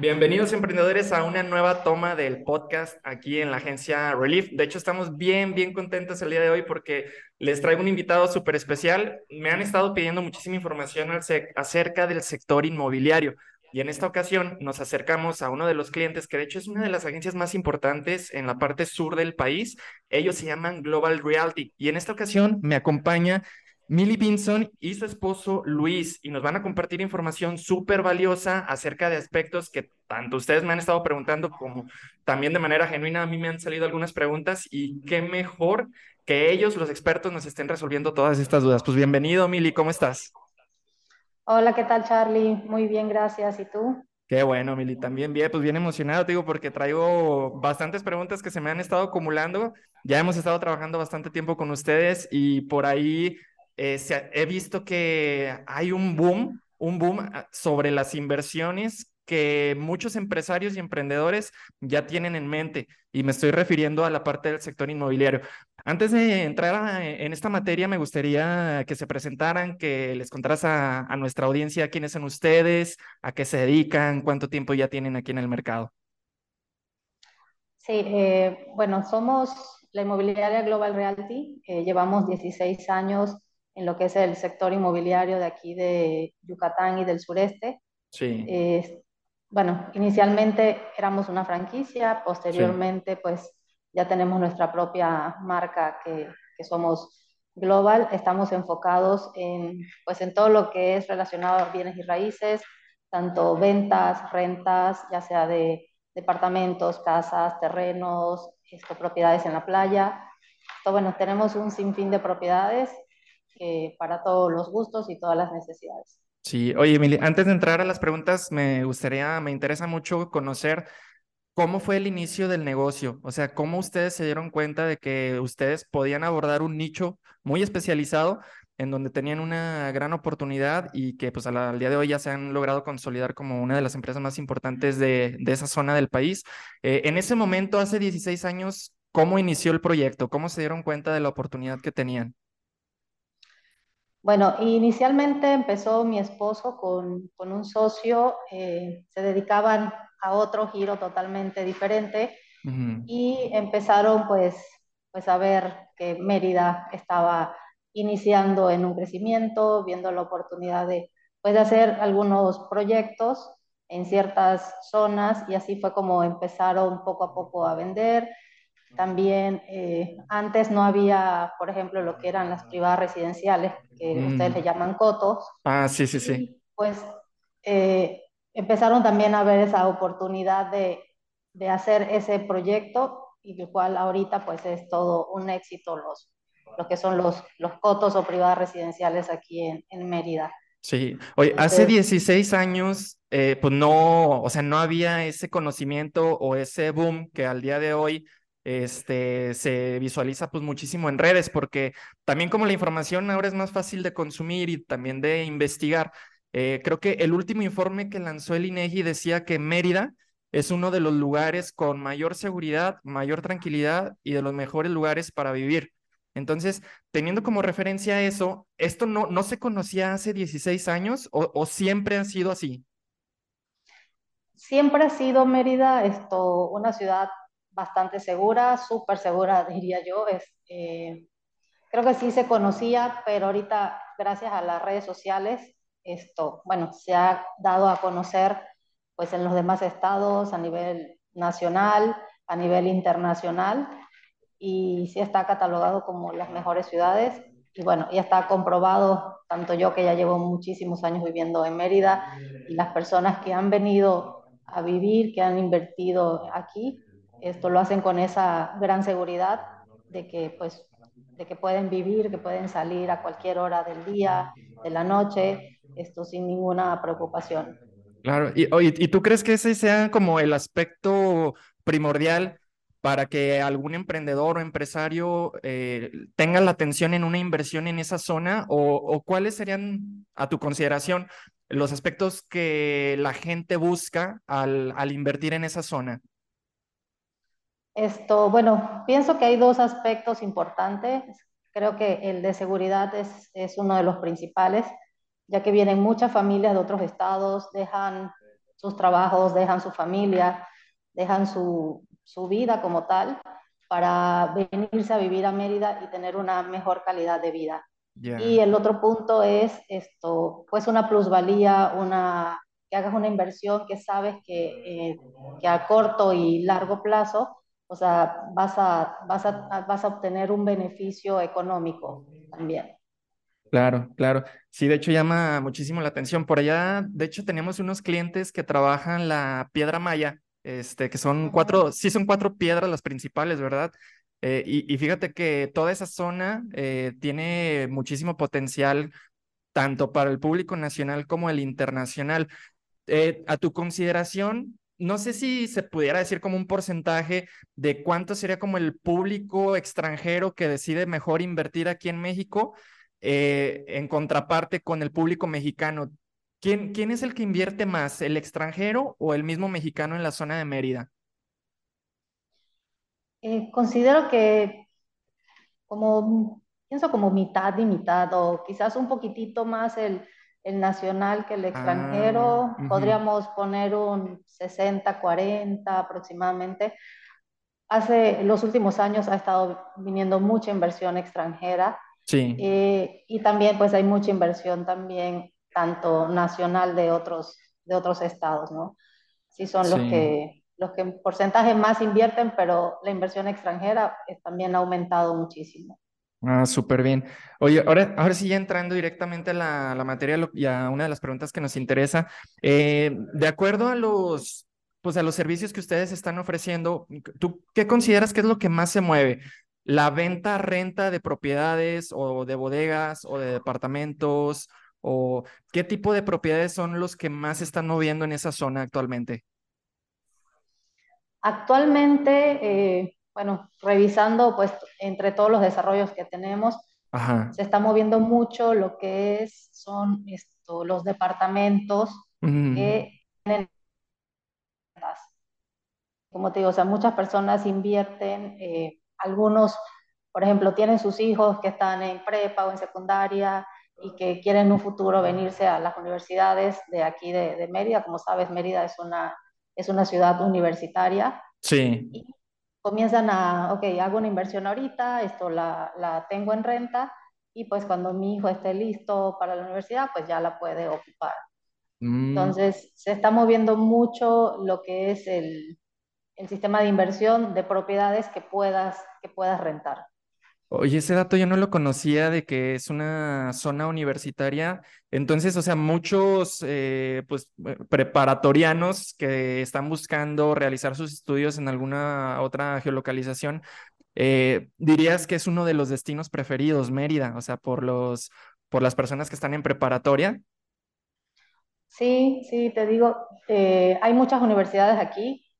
Bienvenidos emprendedores a una nueva toma del podcast aquí en la agencia Relief. De hecho, estamos bien, bien contentos el día de hoy porque les traigo un invitado súper especial. Me han estado pidiendo muchísima información acerca del sector inmobiliario. Y en esta ocasión nos acercamos a uno de los clientes que de hecho es una de las agencias más importantes en la parte sur del país. Ellos se llaman Global Realty. Y en esta ocasión me acompaña Millie Binson y su esposo Luis y nos van a compartir información súper valiosa acerca de aspectos que tanto ustedes me han estado preguntando como también de manera genuina a mí me han salido algunas preguntas y qué mejor que ellos, los expertos, nos estén resolviendo todas estas dudas. Pues bienvenido, Millie, ¿cómo estás? Hola, ¿qué tal, Charlie? Muy bien, gracias. ¿Y tú? Qué bueno, Mili, también bien, pues bien emocionado, digo, porque traigo bastantes preguntas que se me han estado acumulando. Ya hemos estado trabajando bastante tiempo con ustedes y por ahí eh, he visto que hay un boom, un boom ah, sobre las inversiones que muchos empresarios y emprendedores ya tienen en mente y me estoy refiriendo a la parte del sector inmobiliario. Antes de entrar en esta materia, me gustaría que se presentaran, que les contaras a, a, nuestra audiencia quiénes son ustedes, a qué se dedican, cuánto tiempo ya tienen aquí en el mercado. Sí, eh, bueno, somos la inmobiliaria Global Realty, eh, llevamos 16 años en lo que es el sector inmobiliario de aquí de Yucatán y del sureste. Sí. Eh, bueno, inicialmente éramos una franquicia, posteriormente sí. pues ya tenemos nuestra propia marca que, que, somos global, estamos enfocados en, pues en todo lo que es relacionado a bienes y raíces, tanto ventas, rentas, ya sea de departamentos, casas, terrenos, esto, propiedades en la playa. Entonces, bueno, tenemos un sinfín de propiedades eh, para todos los gustos y todas las necesidades. Sí, oye, Emily, antes de entrar a las preguntas, me gustaría, me interesa mucho conocer cómo fue el inicio del negocio, o sea, cómo ustedes se dieron cuenta de que ustedes podían abordar un nicho muy especializado en donde tenían una gran oportunidad y que pues al, día de hoy ya se han logrado consolidar como una de las empresas más importantes de, de esa zona del país. Eh, en ese momento, hace 16 años, ¿cómo inició el proyecto? ¿Cómo se dieron cuenta de la oportunidad que tenían? Bueno, inicialmente empezó mi esposo con, con un socio, eh, se dedicaban a otro giro totalmente diferente uh -huh. y empezaron pues, pues a ver que Mérida estaba iniciando en un crecimiento, viendo la oportunidad de, pues, de hacer algunos proyectos en ciertas zonas y así fue como empezaron poco a poco a vender. También eh, antes no había, por ejemplo, lo que eran las privadas residenciales, que mm. ustedes le llaman cotos. Ah, sí, sí, sí. Y, pues eh, empezaron también a ver esa oportunidad de, de, hacer ese proyecto y el cual ahorita pues es todo un éxito los, lo que son los, los cotos o privadas residenciales aquí en, en Mérida. Sí, oye, hace 16 años, eh, pues no, o sea, no había ese conocimiento o ese boom que al día de hoy este, se visualiza pues muchísimo en redes, porque también como la información ahora es más fácil de consumir y también de investigar, eh, creo que el último informe que lanzó el INEGI decía que Mérida es uno de los lugares con mayor seguridad, mayor tranquilidad y de los mejores lugares para vivir. Entonces, teniendo como referencia eso, ¿esto no, no se conocía hace 16 años o, o siempre ha sido así? Siempre ha sido Mérida esto, una ciudad bastante segura, súper segura, diría yo. Es, eh, creo que sí se conocía, pero ahorita, gracias a las redes sociales, esto, bueno, se ha dado a conocer pues en los demás estados, a nivel nacional, a nivel internacional, y sí está catalogado como las mejores ciudades. Y bueno, ya está comprobado, tanto yo que ya llevo muchísimos años viviendo en Mérida, y las personas que han venido a vivir, que han invertido aquí, esto lo hacen con esa gran seguridad de que pues de que pueden vivir, que pueden salir a cualquier hora del día, de la noche, esto sin ninguna preocupación. Claro, y, ¿y tú crees que ese sea como el aspecto primordial para que algún emprendedor o empresario eh, tenga la atención en una inversión en esa zona? O, ¿O cuáles serían, a tu consideración, los aspectos que la gente busca al invertir en esa zona? Esto, bueno, pienso que hay dos aspectos importantes. Creo que el de seguridad es, es uno de los principales, ya que vienen muchas familias de otros estados, dejan sus trabajos, dejan su familia, dejan su, su vida como tal para venirse a vivir a Mérida y tener una mejor calidad de vida. Ya. Y el otro punto es esto, pues una plusvalía, una, que hagas una inversión que sabes que, eh, que a corto y largo plazo, o sea, vas a, vas a, vas a obtener un beneficio económico también. Claro, claro. Sí, de hecho llama muchísimo la atención. Por allá, de hecho, tenemos unos clientes que trabajan la piedra maya, este, que son cuatro, sí son cuatro piedras las principales, ¿verdad? Eh, y, y, fíjate que toda esa zona eh, tiene muchísimo potencial, tanto para el público nacional como el internacional. Eh, a tu consideración, no sé si se pudiera decir como un porcentaje de cuánto sería como el público extranjero que decide mejor invertir aquí en México eh, en contraparte con el público mexicano. ¿Quién, ¿Quién es el que invierte más, el extranjero o el mismo mexicano en la zona de Mérida? Eh, considero que como, pienso como mitad y mitad, o quizás un poquitito más el, el nacional que el extranjero. Ah, ujú. Podríamos poner un 60-40 aproximadamente. Hace los últimos años ha estado viniendo mucha inversión extranjera Sí, eh, y también pues hay mucha inversión también tanto nacional de otros, de otros estados, ¿no? Sí son los sí. que, los que en porcentaje más invierten, pero la inversión extranjera eh, también ha aumentado muchísimo. Ah, súper bien. Oye, ahora, ahora sí entrando directamente a la, materia y a una de las preguntas que nos interesa, eh, de acuerdo a los, pues a los servicios que ustedes están ofreciendo, ¿tú qué consideras que es lo que más se mueve? ¿La venta, renta de propiedades o de bodegas o de departamentos? ¿O qué tipo de propiedades son los que más se están moviendo en esa zona actualmente? Actualmente, eh, bueno, revisando pues entre todos los desarrollos que tenemos, Ajá. se está moviendo mucho lo que es, son esto, los departamentos que tienen como te digo, o sea, muchas personas invierten, eh, algunos, por ejemplo, tienen sus hijos que están en prepa o en secundaria y que quieren en un futuro venirse a las universidades de aquí de, de Mérida. Como sabes, Mérida es una, es una ciudad universitaria sí. y comienzan a, ok, hago una inversión ahorita, esto la, la tengo en renta y pues cuando mi hijo esté listo para la universidad, pues ya la puede ocupar. Mm, Entonces, se está moviendo mucho lo que es el, el sistema de inversión de propiedades que puedas, que puedas rentar. Oye, ese dato yo no lo conocía de que es una zona universitaria. Entonces, o sea, muchos eh, pues eh, preparatorianos que están buscando realizar sus estudios en alguna otra geolocalización, eh, dirías que es uno de los destinos preferidos, Mérida, o sea, por los, por las personas que están en preparatoria. Sí, sí, te digo, hay muchas universidades aquí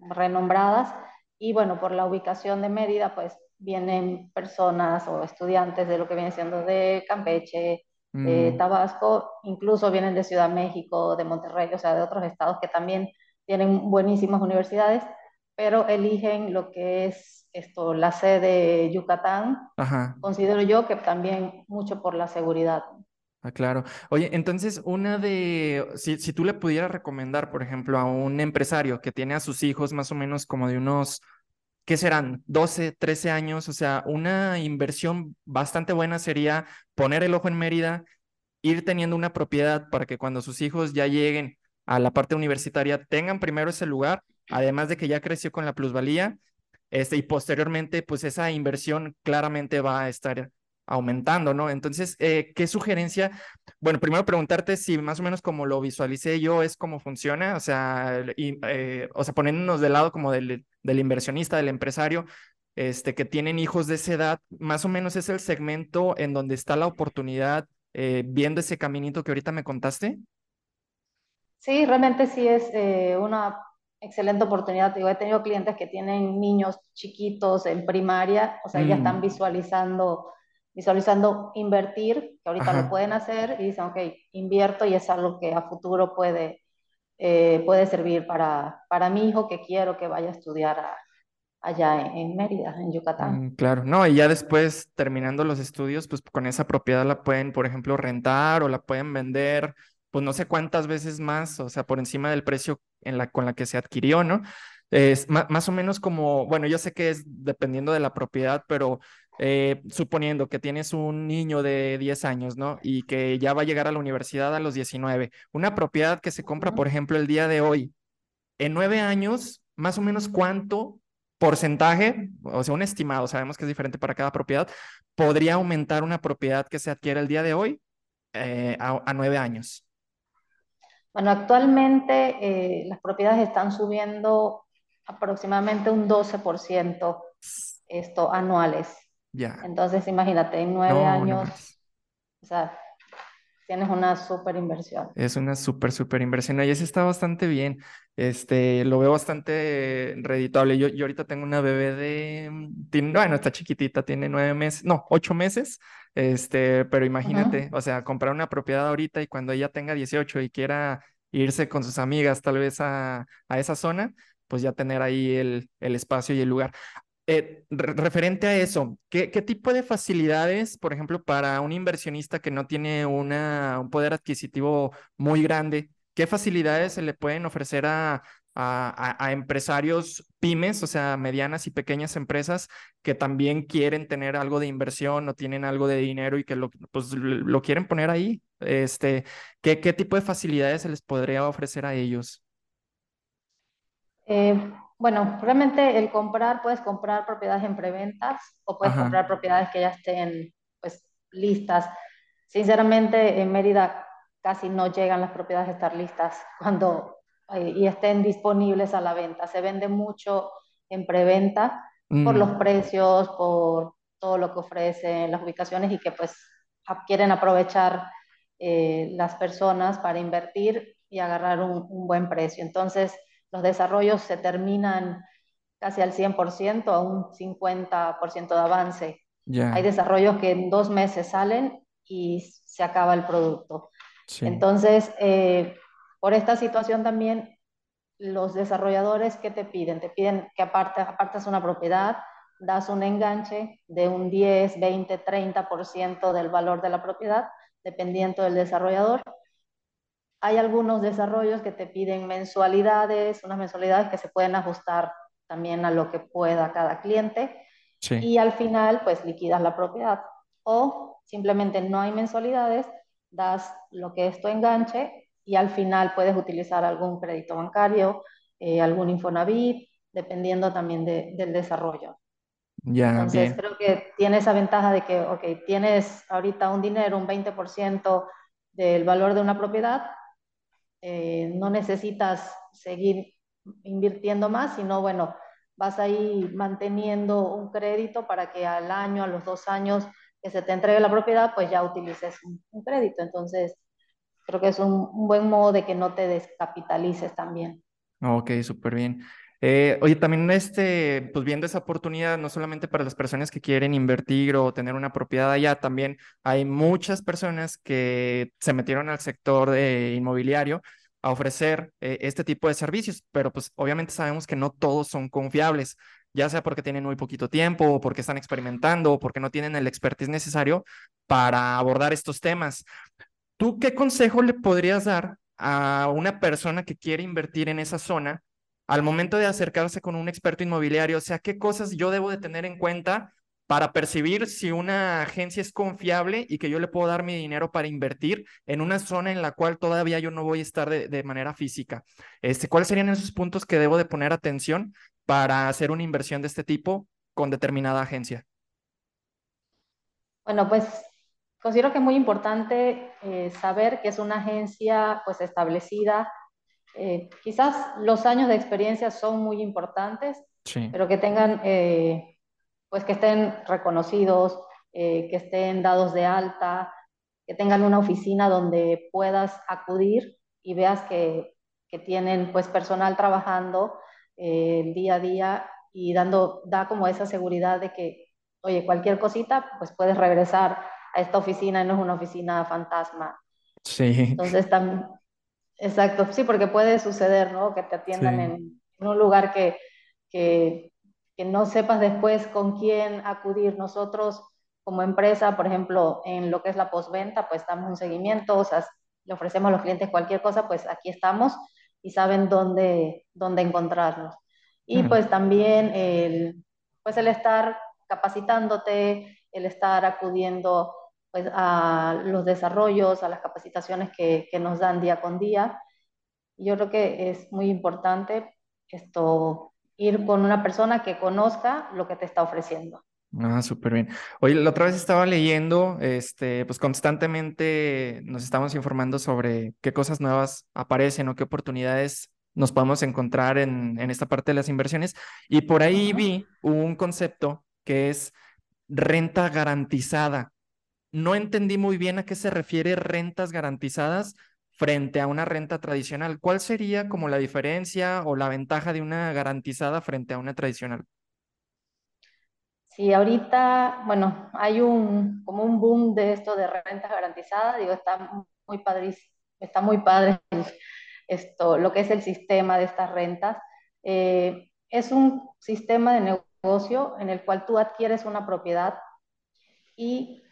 renombradas y bueno, por la ubicación de Mérida, pues vienen personas o estudiantes de lo que viene siendo de Campeche, de Mm, Tabasco, incluso vienen de Ciudad México, de Monterrey, o sea, de otros estados que también tienen buenísimas universidades, pero eligen lo que es esto, la sede de Yucatán, ajá. considero yo que también mucho por la seguridad. Ah, claro. Oye, entonces, una de, si, si tú le pudieras recomendar, por ejemplo, a un empresario que tiene a sus hijos más o menos como de unos, ¿qué serán? doce, 13 años, o sea, una inversión bastante buena sería poner el ojo en Mérida, ir teniendo una propiedad para que cuando sus hijos ya lleguen a la parte universitaria tengan primero ese lugar, además de que ya creció con la plusvalía, este, y posteriormente, pues esa inversión claramente va a estar aumentando, ¿no? Entonces, eh, ¿qué sugerencia? Bueno, primero preguntarte si más o menos como lo visualicé yo es cómo funciona, o sea, y, eh, o sea, poniéndonos del lado como del, del inversionista, del empresario, este, que tienen hijos de esa edad, más o menos es el segmento en donde está la oportunidad, eh, viendo ese caminito que ahorita me contaste. Sí, realmente sí es eh, una excelente oportunidad. Digo, he tenido clientes que tienen niños chiquitos en primaria, o sea, ya están Mm, visualizando, visualizando invertir, que ahorita lo ajá. pueden hacer y dicen, ok, invierto y es algo que a futuro puede, eh, puede servir para, para mi hijo que quiero que vaya a estudiar a- allá en, en Mérida, en Yucatán. Mm, claro, no, y ya después terminando los estudios, pues con esa propiedad la pueden, por ejemplo, rentar o la pueden vender pues no sé cuántas veces más, o sea, por encima del precio en la, con la que se adquirió, ¿no? Es más o menos como, bueno, yo sé que es dependiendo de la propiedad, pero eh, suponiendo que tienes un niño de 10 años, ¿no? Y que ya va a llegar a la universidad a los 19, una propiedad que se compra, por ejemplo, el día de hoy, en nueve años, más o menos cuánto porcentaje, o sea, un estimado, sabemos que es diferente para cada propiedad, podría aumentar una propiedad que se adquiere el día de hoy eh, a, nueve años. Bueno, actualmente eh, las propiedades están subiendo aproximadamente un 12% esto, anuales. Ya. Entonces, imagínate, en nueve años, o sea, tienes una súper inversión. Es una súper, súper inversión. Y eso está bastante bien. Este, lo veo bastante redituable. Yo, yo ahorita tengo una bebé de, mm, bueno, está chiquitita, tiene nueve meses, no, ocho meses. Este, pero imagínate, o sea, comprar una propiedad ahorita y cuando ella tenga 18 y quiera irse con sus amigas tal vez a, a esa zona, pues ya tener ahí el, el espacio y el lugar. Eh, referente a eso, ¿qué, tipo de facilidades, por ejemplo, para un inversionista que no tiene una, un poder adquisitivo muy grande, qué facilidades se le pueden ofrecer a, a, empresarios pymes, o sea, medianas y pequeñas empresas que también quieren tener algo de inversión o tienen algo de dinero y que lo, pues, lo quieren poner ahí? Este, ¿qué, ¿Qué tipo de facilidades se les podría ofrecer a ellos? Eh, bueno, realmente el comprar, puedes comprar propiedades en preventas o puedes comprar propiedades que ya estén pues listas. Sinceramente, en Mérida casi no llegan las propiedades a estar listas cuando eh, y estén disponibles a la venta. Se vende mucho en preventa por los mm. precios, por todo lo que ofrecen las ubicaciones y que pues quieren aprovechar eh, las personas para invertir y agarrar un, un buen precio. Entonces, los desarrollos se terminan casi al 100%, a un 50% de avance. Hay desarrollos que en dos meses salen y se acaba el producto. Entonces, eh, por esta situación también, los desarrolladores, ¿qué te piden? Te piden que aparte, apartas una propiedad, das un enganche de un 10, 20, 30% del valor de la propiedad, dependiendo del desarrollador, hay algunos desarrollos que te piden mensualidades, unas mensualidades que se pueden ajustar también a lo que pueda cada cliente. Y al final, pues liquidas la propiedad. O simplemente no hay mensualidades, das lo que es tu enganche y al final puedes utilizar algún crédito bancario, eh, algún Infonavit, dependiendo también del desarrollo. Ya, Entonces creo que tiene esa ventaja de que, ok, tienes ahorita un dinero, un 20% del valor de una propiedad, eh, no necesitas seguir invirtiendo más, sino bueno, vas ahí manteniendo un crédito para que al año, a los dos años que se te entregue la propiedad, pues ya utilices un, crédito. Entonces, creo que es un, un, buen modo de que no te descapitalices también. Ok, súper bien. Eh, oye, también este, pues viendo esa oportunidad, no solamente para las personas que quieren invertir o tener una propiedad allá, también hay muchas personas que se metieron al sector de inmobiliario a ofrecer eh, este tipo de servicios, pero pues obviamente sabemos que no todos son confiables, ya sea porque tienen muy poquito tiempo o porque están experimentando o porque no tienen el expertise necesario para abordar estos temas. ¿Tú qué consejo le podrías dar a una persona que quiere invertir en esa zona al momento de acercarse con un experto inmobiliario, o sea, qué cosas yo debo de tener en cuenta para percibir si una agencia es confiable y que yo le puedo dar mi dinero para invertir en una zona en la cual todavía yo no voy a estar de, manera física. Este, ¿Cuáles serían esos puntos que debo de poner atención para hacer una inversión de este tipo con determinada agencia? Bueno, pues considero que es muy importante eh, saber que es una agencia pues establecida eh, quizás los años de experiencia son muy importantes, pero que tengan, eh, pues que estén reconocidos, eh, que estén dados de alta, que tengan una oficina donde puedas acudir y veas que, que tienen pues personal trabajando el día a día y dando, da como esa seguridad de que, oye, cualquier cosita, pues puedes regresar a esta oficina y no es una oficina fantasma. Sí. Entonces, también Exacto, sí, porque puede suceder, ¿no? Que te atiendan en, un lugar que, que, que, no sepas después con quién acudir. Nosotros como empresa, por ejemplo, en lo que es la postventa, pues damos un seguimiento, o sea, le ofrecemos a los clientes cualquier cosa, pues aquí estamos y saben dónde, dónde encontrarnos. Y pues también el, pues el estar capacitándote, el estar acudiendo pues, a los desarrollos, a las capacitaciones que, que nos dan día con día. Yo creo que es muy importante esto, ir con una persona que conozca lo que te está ofreciendo. Ah, súper bien. Oye, la otra vez estaba leyendo, este, pues constantemente nos estamos informando sobre qué cosas nuevas aparecen o qué oportunidades nos podemos encontrar en, en esta parte de las inversiones. Y por ahí vi un concepto que es renta garantizada. No entendí muy bien a qué se refiere rentas garantizadas frente a una renta tradicional. ¿Cuál sería como la diferencia o la ventaja de una garantizada frente a una tradicional? Sí, ahorita, bueno, hay un, como un boom de esto de rentas garantizadas, digo, está muy padre, está muy padre esto, lo que es el sistema de estas rentas. Eh, es un sistema de negocio en el cual tú adquieres una propiedad y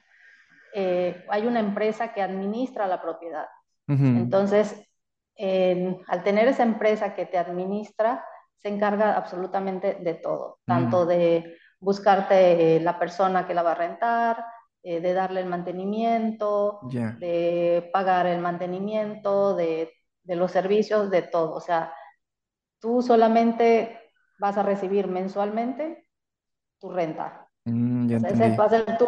eh, hay una empresa que administra la propiedad. Entonces, al tener esa empresa que te administra, se encarga absolutamente de todo, tanto de buscarte la persona que la va a rentar, eh, de darle el mantenimiento, de pagar el mantenimiento, de, de, los servicios, de todo. O sea, tú solamente vas a recibir mensualmente tu renta. Mm, ese va a ser tu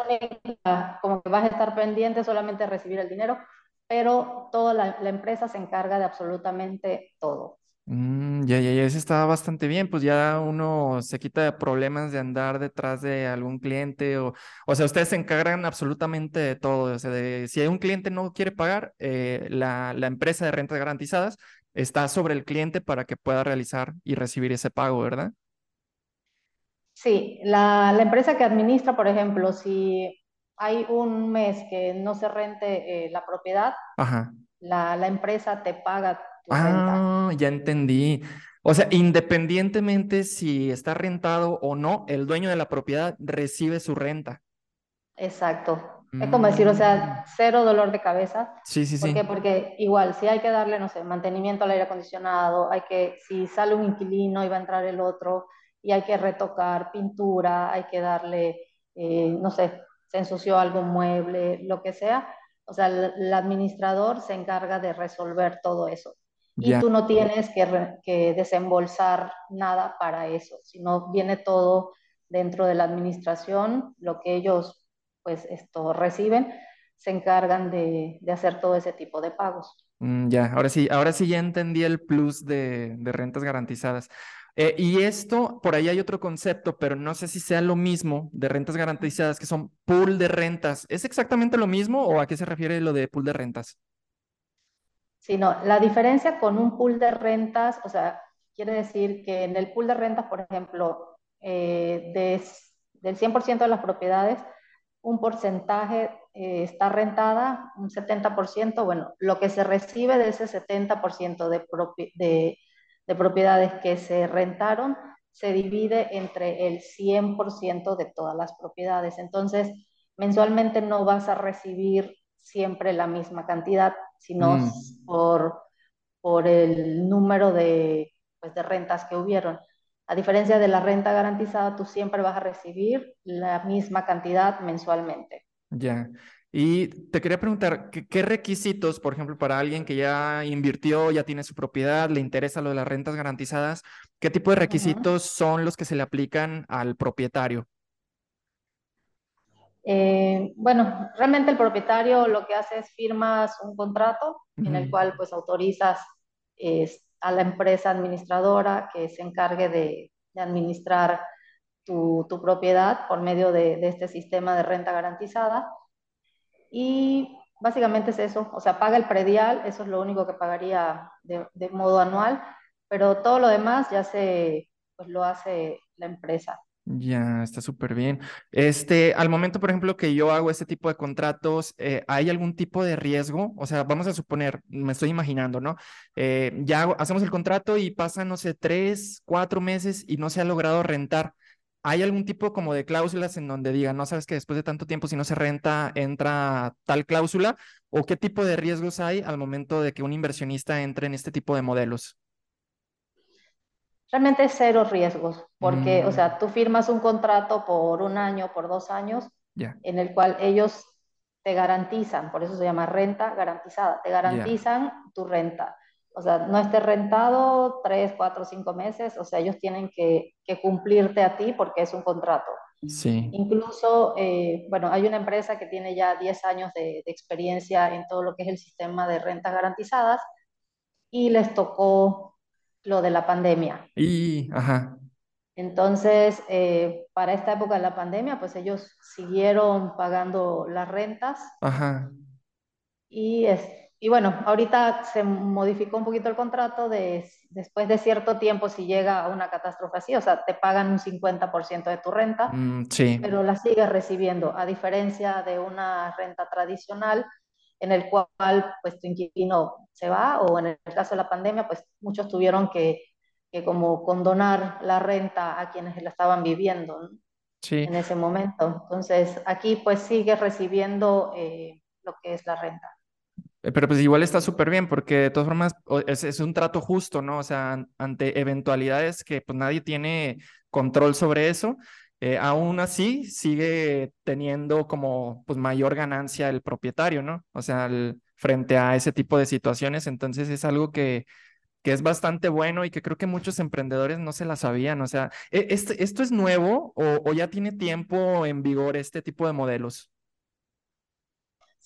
como que vas a estar pendiente solamente de recibir el dinero, pero toda la, la empresa se encarga de absolutamente todo. Mm, ya, ya, ya, eso está bastante bien, pues ya uno se quita de problemas de andar detrás de algún cliente o, o sea, ustedes se encargan absolutamente de todo, o sea, de, si un cliente no quiere pagar, eh, la, la empresa de rentas garantizadas está sobre el cliente para que pueda realizar y recibir ese pago, ¿verdad? Sí, la, la empresa que administra, por ejemplo, si hay un mes que no se rente eh, la propiedad, La, la empresa te paga ah, ya entendí. O sea, independientemente si está rentado o no, el dueño de la propiedad recibe su renta. Exacto. Es como decir, o sea, mm. cero dolor de cabeza. Sí, sí, sí. ¿Por qué? Porque igual, si hay que darle, no sé, mantenimiento al aire acondicionado, hay que, si sale un inquilino y va a entrar el otro, y hay que retocar pintura, hay que darle, eh, no sé, se ensució algún mueble, lo que sea. O sea, el administrador se encarga de resolver todo eso y tú no tienes que, que, desembolsar nada para eso, sino viene todo dentro de la administración, lo que ellos pues esto reciben, se encargan de, de hacer todo ese tipo de pagos. Mm, ya, ahora sí, ahora sí ya entendí el plus de, de rentas garantizadas. Eh, y esto, por ahí hay otro concepto, pero no sé si sea lo mismo de rentas garantizadas, que son pool de rentas. ¿Es exactamente lo mismo o a qué se refiere lo de pool de rentas? sino la diferencia con un pool de rentas, o sea, quiere decir que en el pool de rentas, por ejemplo, eh, del 100% de las propiedades, un porcentaje eh, está rentada, un 70%, bueno, lo que se recibe de ese 70% de, de, de propiedades que se rentaron se divide entre el 100% de todas las propiedades. Entonces, mensualmente no vas a recibir siempre la misma cantidad, sino mm. por, por el número de, pues, de rentas que hubieron. A diferencia de la renta garantizada, tú siempre vas a recibir la misma cantidad mensualmente. Ya. Y te quería preguntar, ¿qué, requisitos, por ejemplo, para alguien que ya invirtió, ya tiene su propiedad, le interesa lo de las rentas garantizadas, qué tipo de requisitos son los que se le aplican al propietario? Eh, bueno, realmente el propietario lo que hace es firmas un contrato en el cual pues autorizas a la empresa administradora que se encargue de, administrar tu, tu, propiedad por medio de, de, este sistema de renta garantizada. Y básicamente es eso, o sea, paga el predial, eso es lo único que pagaría de, modo anual, pero todo lo demás ya se, pues lo hace la empresa. Ya, está súper bien. Este, al momento, por ejemplo, que yo hago este tipo de contratos, eh, ¿hay algún tipo de riesgo? O sea, vamos a suponer, me estoy imaginando, ¿no? Eh, ya hacemos el contrato y pasan, no sé, tres, cuatro meses y no se ha logrado rentar. ¿Hay algún tipo como de cláusulas en donde digan, no sabes que después de tanto tiempo, si no se renta, entra tal cláusula? ¿O qué tipo de riesgos hay al momento de que un inversionista entre en este tipo de modelos? Realmente cero riesgos, porque, o sea, Mm, tú firmas un contrato por un año, por dos años, en el cual ellos te garantizan, por eso se llama renta garantizada, te garantizan tu renta. O sea, no esté rentado tres, cuatro, cinco meses, o sea, ellos tienen que, que cumplirte a ti porque es un contrato. sí. Incluso, eh, bueno, hay una empresa que tiene ya 10 años de, de experiencia en todo lo que es el sistema de rentas garantizadas y les tocó lo de la pandemia. Y, ajá, Entonces, eh, para esta época de la pandemia, pues ellos siguieron pagando las rentas ajá, y, es, y bueno, ahorita se modificó un poquito el contrato de después de cierto tiempo, si llega a una catástrofe así, o sea, te pagan un 50% de tu renta, mm, sí, pero la sigues recibiendo, a diferencia de una renta tradicional en el cual pues tu inquilino se va o en el caso de la pandemia, pues muchos tuvieron que, que como condonar la renta a quienes la estaban viviendo ¿no? sí. en ese momento. Entonces, aquí pues sigues recibiendo eh, lo que es la renta. Eh, Pero pues igual está súper bien porque de todas formas es, un trato justo, ¿no? O sea, an- ante eventualidades que pues nadie tiene control sobre eso, eh, aún así sigue teniendo como pues mayor ganancia el propietario, ¿no? O sea, frente a ese tipo de situaciones, entonces es algo que, que es bastante bueno y que creo que muchos emprendedores no se la sabían. O sea, e- este, ¿esto es nuevo o ya tiene tiempo en vigor este tipo de modelos?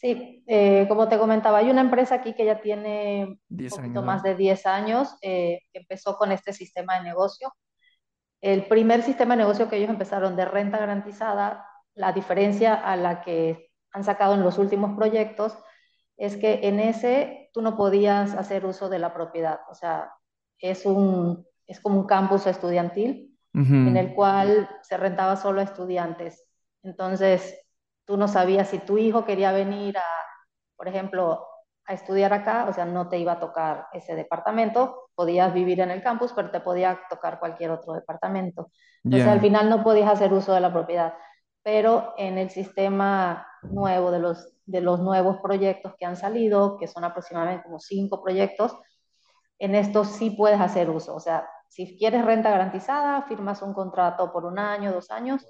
Sí, eh, como te comentaba, hay una empresa aquí que ya tiene un poquito años, más de 10 años, eh, que empezó con este sistema de negocio. El primer sistema de negocio que ellos empezaron de renta garantizada, la diferencia a la que han sacado en los últimos proyectos es que en ese tú no podías hacer uso de la propiedad. O sea, es, un, es como un campus estudiantil en Ujú, el cual se rentaba solo a estudiantes. Entonces, tú no sabías si tu hijo quería venir a, por ejemplo, a estudiar acá, o sea, no te iba a tocar ese departamento, podías vivir en el campus, pero te podía tocar cualquier otro departamento. Entonces, al Ya, final no podías hacer uso de la propiedad, pero en el sistema nuevo de los, de los nuevos proyectos que han salido, que son aproximadamente como cinco proyectos, en esto sí puedes hacer uso. O sea, si quieres renta garantizada, firmas un contrato por un año, dos años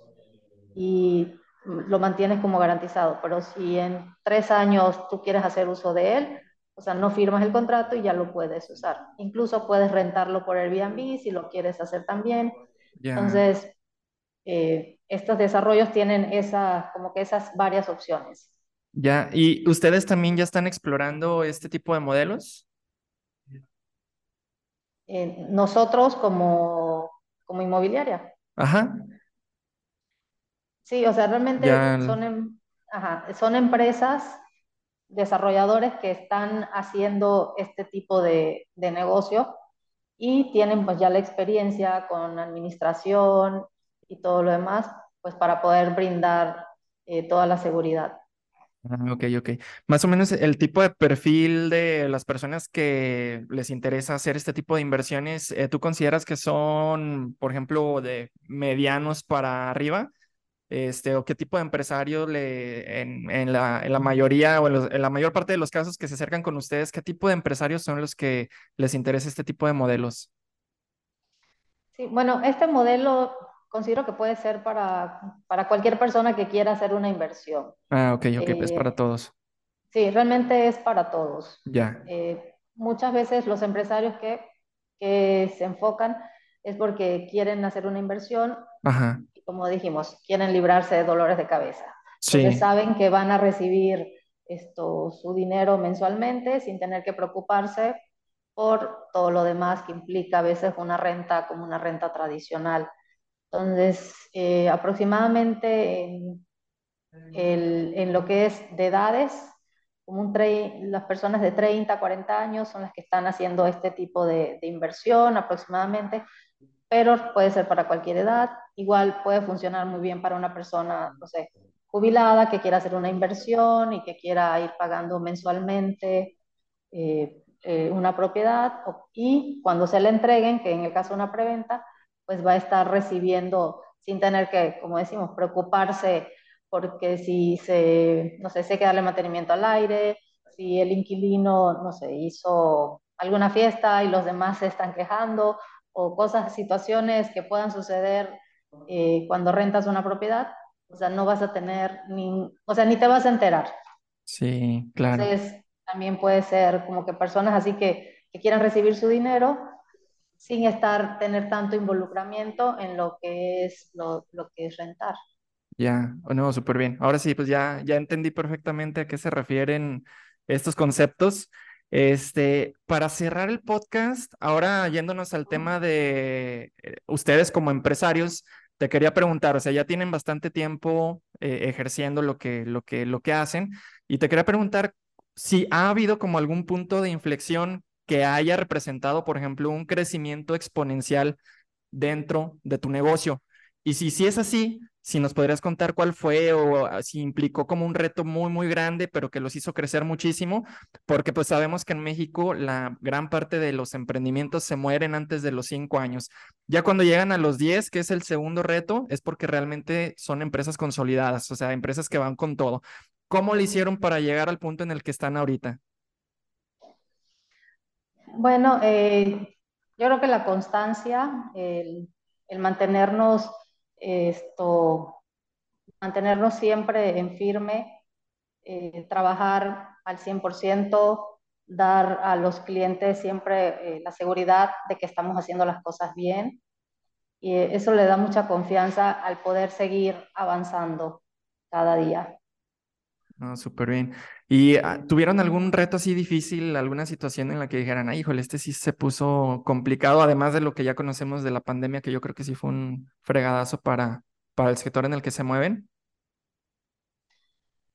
y lo mantienes como garantizado. Pero si en tres años tú quieres hacer uso de él, o sea, no firmas el contrato y ya lo puedes usar. Incluso puedes rentarlo por Airbnb si lo quieres hacer también. Entonces, eh, estos desarrollos tienen esa, como que esas varias opciones. Ya, ¿y ustedes también ya están explorando este tipo de modelos? Eh, nosotros como, como inmobiliaria, Ajá, sí, o sea, realmente ya, son, em- ajá, son empresas desarrolladores que están haciendo este tipo de, de negocio y tienen pues ya la experiencia con administración y todo lo demás, pues para poder brindar eh, toda la seguridad. ah, ok, ok. Más o menos el tipo de perfil de las personas que les interesa hacer este tipo de inversiones, eh, ¿tú consideras que son, por ejemplo, de medianos para arriba? Este, o qué tipo de empresarios le, en, en la, en la mayoría o en, los- en la mayor parte de los casos que se acercan con ustedes, qué tipo de empresarios son los que les interesa este tipo de modelos? Sí, bueno, este modelo considero que puede ser para, para cualquier persona que quiera hacer una inversión. Ah, ok, ok, es para Eh, todos. sí, realmente es para todos. Ya, Eh, muchas veces los empresarios que, que se enfocan es porque quieren hacer una inversión ajá, como dijimos, quieren librarse de dolores de cabeza. Entonces sí. saben que van a recibir esto, su dinero mensualmente sin tener que preocuparse por todo lo demás que implica a veces una renta como una renta tradicional. Entonces, eh, aproximadamente en, el, en, lo que es de edades, como un las personas de 30 a 40 años son las que están haciendo este tipo de, de inversión aproximadamente pero puede ser para cualquier edad. Igual puede funcionar muy bien para una persona, no sé, jubilada que quiera hacer una inversión y que quiera ir pagando mensualmente eh, eh, una propiedad y cuando se le entreguen, que en el caso de una preventa, pues va a estar recibiendo sin tener que, como decimos, preocuparse porque si se, no sé, se que darle mantenimiento al aire, si el inquilino, no sé, hizo alguna fiesta y los demás se están quejando, o cosas, situaciones que puedan suceder eh, cuando rentas una propiedad, o sea, no vas a tener ni, o sea, ni te vas a enterar. Sí, claro. Entonces, también puede ser como que personas así que, que quieran recibir su dinero sin estar, tener tanto involucramiento en lo que es, lo, lo que es rentar. Ya, oh, no, súper bien. Ahora sí, pues ya, ya entendí perfectamente a qué se refieren estos conceptos. Este, para cerrar el podcast, ahora yéndonos al tema de eh, ustedes como empresarios, te quería preguntar, o sea, ya tienen bastante tiempo eh, ejerciendo lo que, lo que, lo que hacen, y te quería preguntar si ha habido como algún punto de inflexión que haya representado, por ejemplo, un crecimiento exponencial dentro de tu negocio. Y si, si es así, si nos podrías contar cuál fue o ah, si implicó como un reto muy, muy grande, pero que los hizo crecer muchísimo, porque pues sabemos que en México la gran parte de los emprendimientos se mueren antes de los cinco años. Ya cuando llegan a los diez, que es el segundo reto, es porque realmente son empresas consolidadas, o sea, empresas que van con todo. ¿Cómo le hicieron para llegar al punto en el que están ahorita? Bueno, eh, yo creo que la constancia, el, el mantenernos esto, mantenernos siempre en firme, eh, trabajar al 100%, dar a los clientes siempre eh, la seguridad de que estamos haciendo las cosas bien. Y eso le da mucha confianza al poder seguir avanzando cada día. No, súper bien. ¿Y ah, tuvieron algún reto así difícil, alguna situación en la que dijeran, ay, híjole, este sí se puso complicado, además de lo que ya conocemos de la pandemia, que yo creo que sí fue un fregadazo para, para el sector en el que se mueven?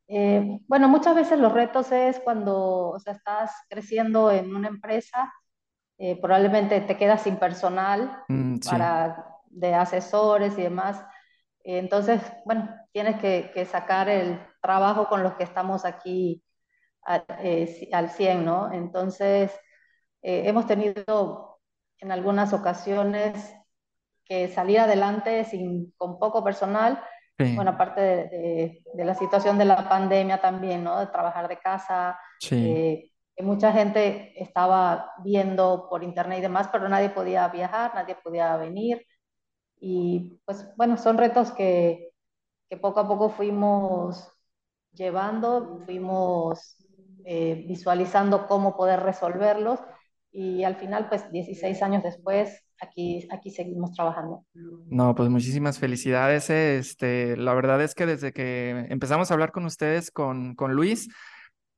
Eh, bueno, muchas veces los retos es cuando o sea, estás creciendo en una empresa, eh, probablemente te quedas sin personal mm, para, de asesores y demás. Entonces, bueno, tienes que, que sacar el trabajo con los que estamos aquí eh, al 100, ¿no? Entonces, eh, hemos tenido en algunas ocasiones que salir adelante sin, con poco personal, bueno, aparte de, de, la situación de la pandemia también, ¿no? De trabajar de casa, eh, mucha gente estaba viendo por internet y demás, pero nadie podía viajar, nadie podía venir. Y pues bueno, son retos que, que poco a poco fuimos llevando, fuimos eh, visualizando cómo poder resolverlos y al final, pues 16 años después, aquí, aquí seguimos trabajando. No, pues muchísimas felicidades. Este, la verdad es que desde que empezamos a hablar con ustedes, con, con Luis,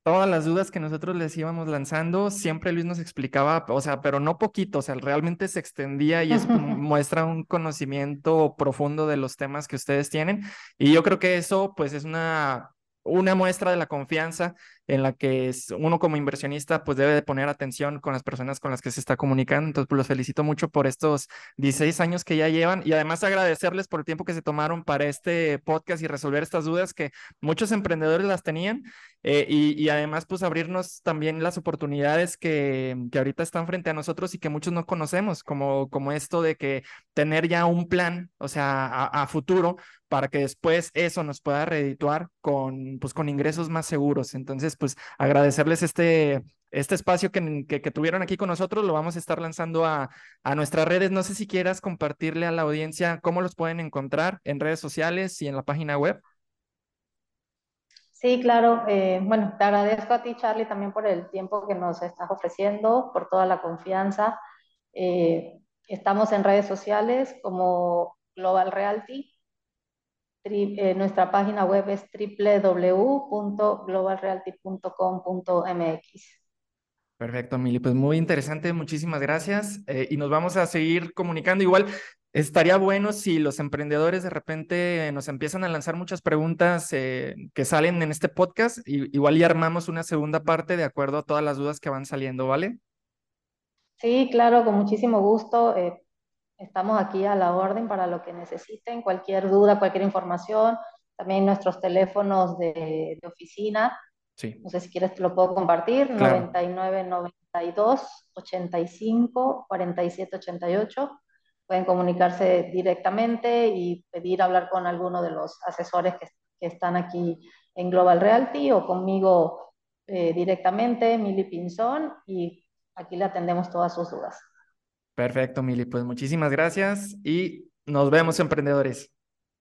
todas las dudas que nosotros les íbamos lanzando, siempre Luis nos explicaba, o sea, pero no poquito, o sea, realmente se extendía y es, muestra un conocimiento profundo de los temas que ustedes tienen. Y yo creo que eso, pues, es una una muestra de la confianza en la que uno como inversionista pues debe de poner atención con las personas con las que se está comunicando. Entonces, pues los felicito mucho por estos 16 años que ya llevan y además agradecerles por el tiempo que se tomaron para este podcast y resolver estas dudas que muchos emprendedores las tenían eh, y, además pues abrirnos también las oportunidades que, que ahorita están frente a nosotros y que muchos no conocemos, como, como esto de que tener ya un plan, o sea, a, a futuro para que después eso nos pueda redituar con, pues, con ingresos más seguros. Entonces, pues agradecerles este, este espacio que, tuvieron aquí con nosotros, lo vamos a estar lanzando a, a, nuestras redes. No sé si quieras compartirle a la audiencia cómo los pueden encontrar en redes sociales y en la página web. Sí, claro. Eh, bueno, te agradezco a ti, Charlie, también por el tiempo que nos estás ofreciendo, por toda la confianza. Eh, estamos en redes sociales como Global Realty eh, nuestra página web es www.globalrealty.com.mx. Perfecto, Mili. Pues muy interesante, muchísimas gracias. Eh, y nos vamos a seguir comunicando. Igual estaría bueno si los emprendedores de repente nos empiezan a lanzar muchas preguntas eh, que salen en este podcast. Y, igual ya armamos una segunda parte de acuerdo a todas las dudas que van saliendo, ¿vale? Sí, claro, con muchísimo gusto. Estamos aquí a la orden para lo que necesiten, cualquier duda, cualquier información. También nuestros teléfonos de, oficina. Sí. No sé si quieres, te lo puedo compartir. 99 92 85 47 88. pueden comunicarse directamente y pedir hablar con alguno de los asesores que, que están aquí en Global Realty o conmigo eh, directamente, Mili Pinzón, y aquí le atendemos todas sus dudas. Perfecto, Mili. Pues muchísimas gracias y nos vemos, emprendedores.